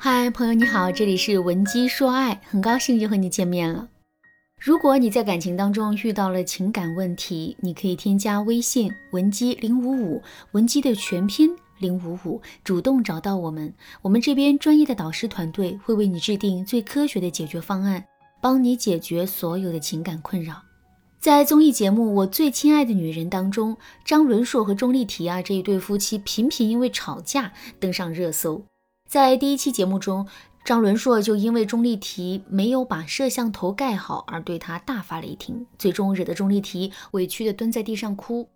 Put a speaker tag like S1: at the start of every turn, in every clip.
S1: 嗨，朋友你好，这里是文姬说爱，很高兴又和你见面了。如果你在感情当中遇到了情感问题，你可以添加微信文姬零五五，文姬的全拼零五五，主动找到我们，我们这边专业的导师团队会为你制定最科学的解决方案，帮你解决所有的情感困扰。在综艺节目《我最亲爱的女人》当中，张伦硕和钟丽缇啊这一对夫妻频频因为吵架登上热搜。在第一期节目中，张伦硕就因为钟丽缇没有把摄像头盖好而对他大发雷霆，最终惹得钟丽缇委屈的蹲在地上哭。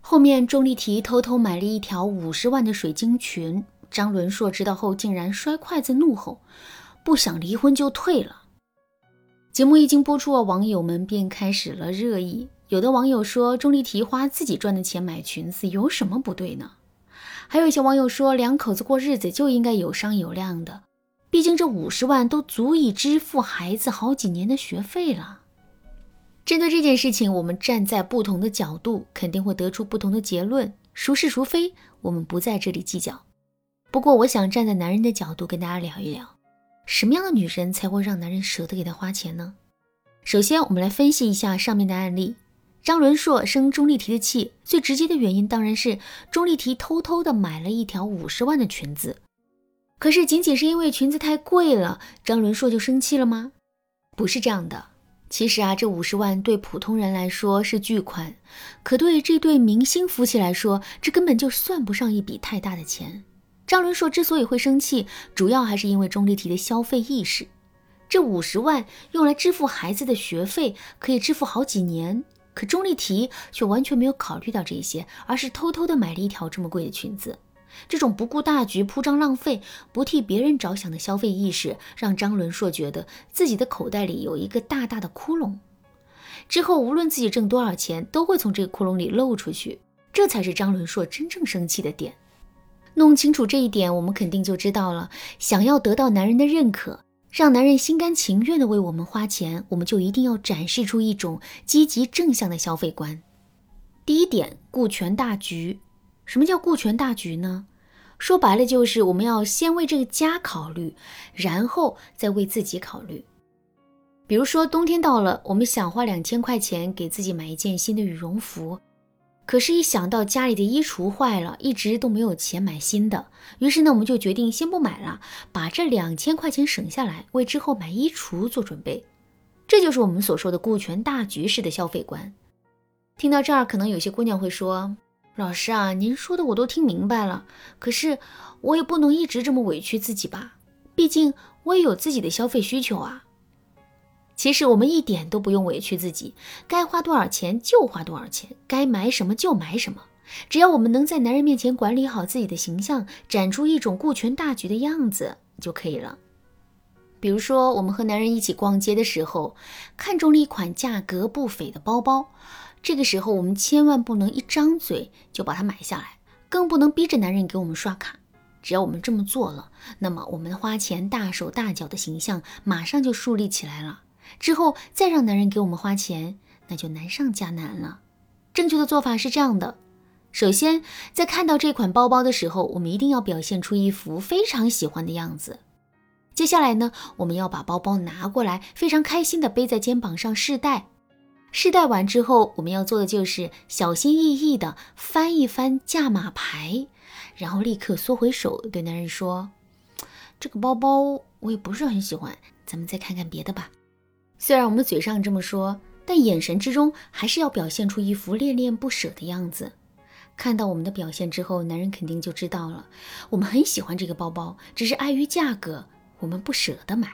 S1: 后面，钟丽缇偷偷买了一条五十万的水晶裙，张伦硕知道后竟然摔筷子怒吼：“不想离婚就退了。”节目一经播出，网友们便开始了热议。有的网友说，钟丽缇花自己赚的钱买裙子有什么不对呢？还有一些网友说，两口子过日子就应该有商有量的，毕竟这五十万都足以支付孩子好几年的学费了。针对这件事情，我们站在不同的角度，肯定会得出不同的结论，孰是孰非，我们不在这里计较。不过，我想站在男人的角度跟大家聊一聊，什么样的女人才会让男人舍得给她花钱呢？首先，我们来分析一下上面的案例。张伦硕生钟丽缇的气，最直接的原因当然是钟丽缇偷偷的买了一条五十万的裙子。可是仅仅是因为裙子太贵了，张伦硕就生气了吗？不是这样的。其实啊，这五十万对普通人来说是巨款，可对这对明星夫妻来说，这根本就算不上一笔太大的钱。张伦硕之所以会生气，主要还是因为钟丽缇的消费意识。这五十万用来支付孩子的学费，可以支付好几年。可钟丽缇却完全没有考虑到这些，而是偷偷的买了一条这么贵的裙子。这种不顾大局、铺张浪费、不替别人着想的消费意识，让张伦硕觉得自己的口袋里有一个大大的窟窿。之后无论自己挣多少钱，都会从这个窟窿里漏出去。这才是张伦硕真正生气的点。弄清楚这一点，我们肯定就知道了。想要得到男人的认可。让男人心甘情愿的为我们花钱，我们就一定要展示出一种积极正向的消费观。第一点，顾全大局。什么叫顾全大局呢？说白了就是我们要先为这个家考虑，然后再为自己考虑。比如说冬天到了，我们想花两千块钱给自己买一件新的羽绒服。可是，一想到家里的衣橱坏了，一直都没有钱买新的，于是呢，我们就决定先不买了，把这两千块钱省下来，为之后买衣橱做准备。这就是我们所说的顾全大局式的消费观。听到这儿，可能有些姑娘会说：“老师啊，您说的我都听明白了，可是我也不能一直这么委屈自己吧？毕竟我也有自己的消费需求啊。”其实我们一点都不用委屈自己，该花多少钱就花多少钱，该买什么就买什么。只要我们能在男人面前管理好自己的形象，展出一种顾全大局的样子就可以了。比如说，我们和男人一起逛街的时候，看中了一款价格不菲的包包，这个时候我们千万不能一张嘴就把它买下来，更不能逼着男人给我们刷卡。只要我们这么做了，那么我们花钱大手大脚的形象马上就树立起来了。之后再让男人给我们花钱，那就难上加难了。正确的做法是这样的：首先，在看到这款包包的时候，我们一定要表现出一副非常喜欢的样子。接下来呢，我们要把包包拿过来，非常开心的背在肩膀上试戴。试戴完之后，我们要做的就是小心翼翼的翻一翻价码牌，然后立刻缩回手，对男人说：“这个包包我也不是很喜欢，咱们再看看别的吧。”虽然我们嘴上这么说，但眼神之中还是要表现出一副恋恋不舍的样子。看到我们的表现之后，男人肯定就知道了，我们很喜欢这个包包，只是碍于价格，我们不舍得买。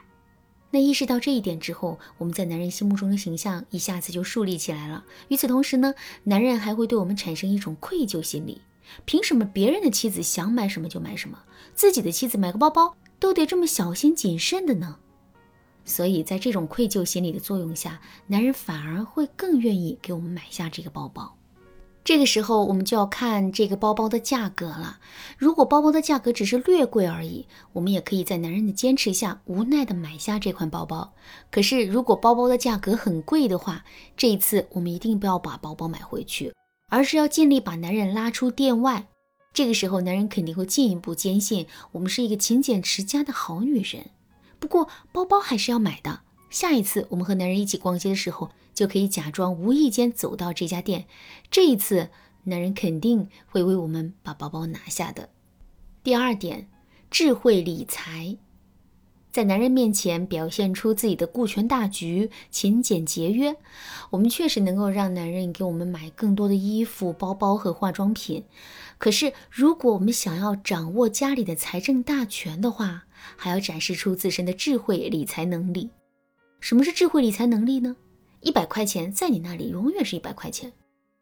S1: 那意识到这一点之后，我们在男人心目中的形象一下子就树立起来了。与此同时呢，男人还会对我们产生一种愧疚心理：凭什么别人的妻子想买什么就买什么，自己的妻子买个包包都得这么小心谨慎的呢？所以在这种愧疚心理的作用下，男人反而会更愿意给我们买下这个包包。这个时候，我们就要看这个包包的价格了。如果包包的价格只是略贵而已，我们也可以在男人的坚持下无奈的买下这款包包。可是，如果包包的价格很贵的话，这一次我们一定不要把包包买回去，而是要尽力把男人拉出店外。这个时候，男人肯定会进一步坚信我们是一个勤俭持家的好女人。不过，包包还是要买的。下一次我们和男人一起逛街的时候，就可以假装无意间走到这家店。这一次，男人肯定会为我们把包包拿下的。第二点，智慧理财。在男人面前表现出自己的顾全大局、勤俭节约，我们确实能够让男人给我们买更多的衣服、包包和化妆品。可是，如果我们想要掌握家里的财政大权的话，还要展示出自身的智慧理财能力。什么是智慧理财能力呢？一百块钱在你那里永远是一百块钱，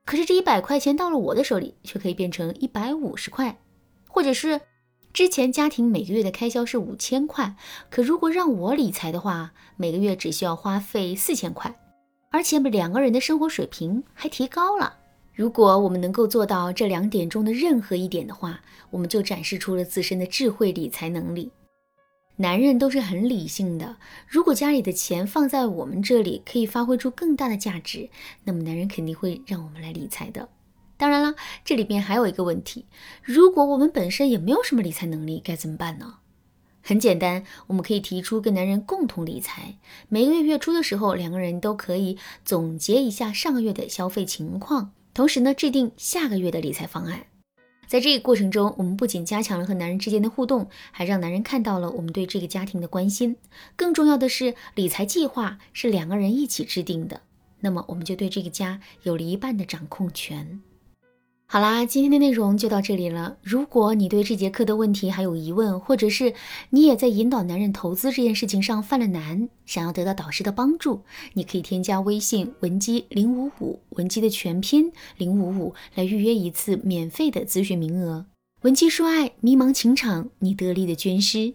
S1: 可是这一百块钱到了我的手里却可以变成一百五十块，或者是。之前家庭每个月的开销是五千块，可如果让我理财的话，每个月只需要花费四千块，而且两个人的生活水平还提高了。如果我们能够做到这两点中的任何一点的话，我们就展示出了自身的智慧理财能力。男人都是很理性的，如果家里的钱放在我们这里可以发挥出更大的价值，那么男人肯定会让我们来理财的。当然了，这里边还有一个问题：如果我们本身也没有什么理财能力，该怎么办呢？很简单，我们可以提出跟男人共同理财。每个月月初的时候，两个人都可以总结一下上个月的消费情况，同时呢，制定下个月的理财方案。在这个过程中，我们不仅加强了和男人之间的互动，还让男人看到了我们对这个家庭的关心。更重要的是，理财计划是两个人一起制定的，那么我们就对这个家有了一半的掌控权。好啦，今天的内容就到这里了。如果你对这节课的问题还有疑问，或者是你也在引导男人投资这件事情上犯了难，想要得到导师的帮助，你可以添加微信文姬零五五，文姬的全拼零五五，来预约一次免费的咨询名额。文姬说爱，迷茫情场，你得力的军师。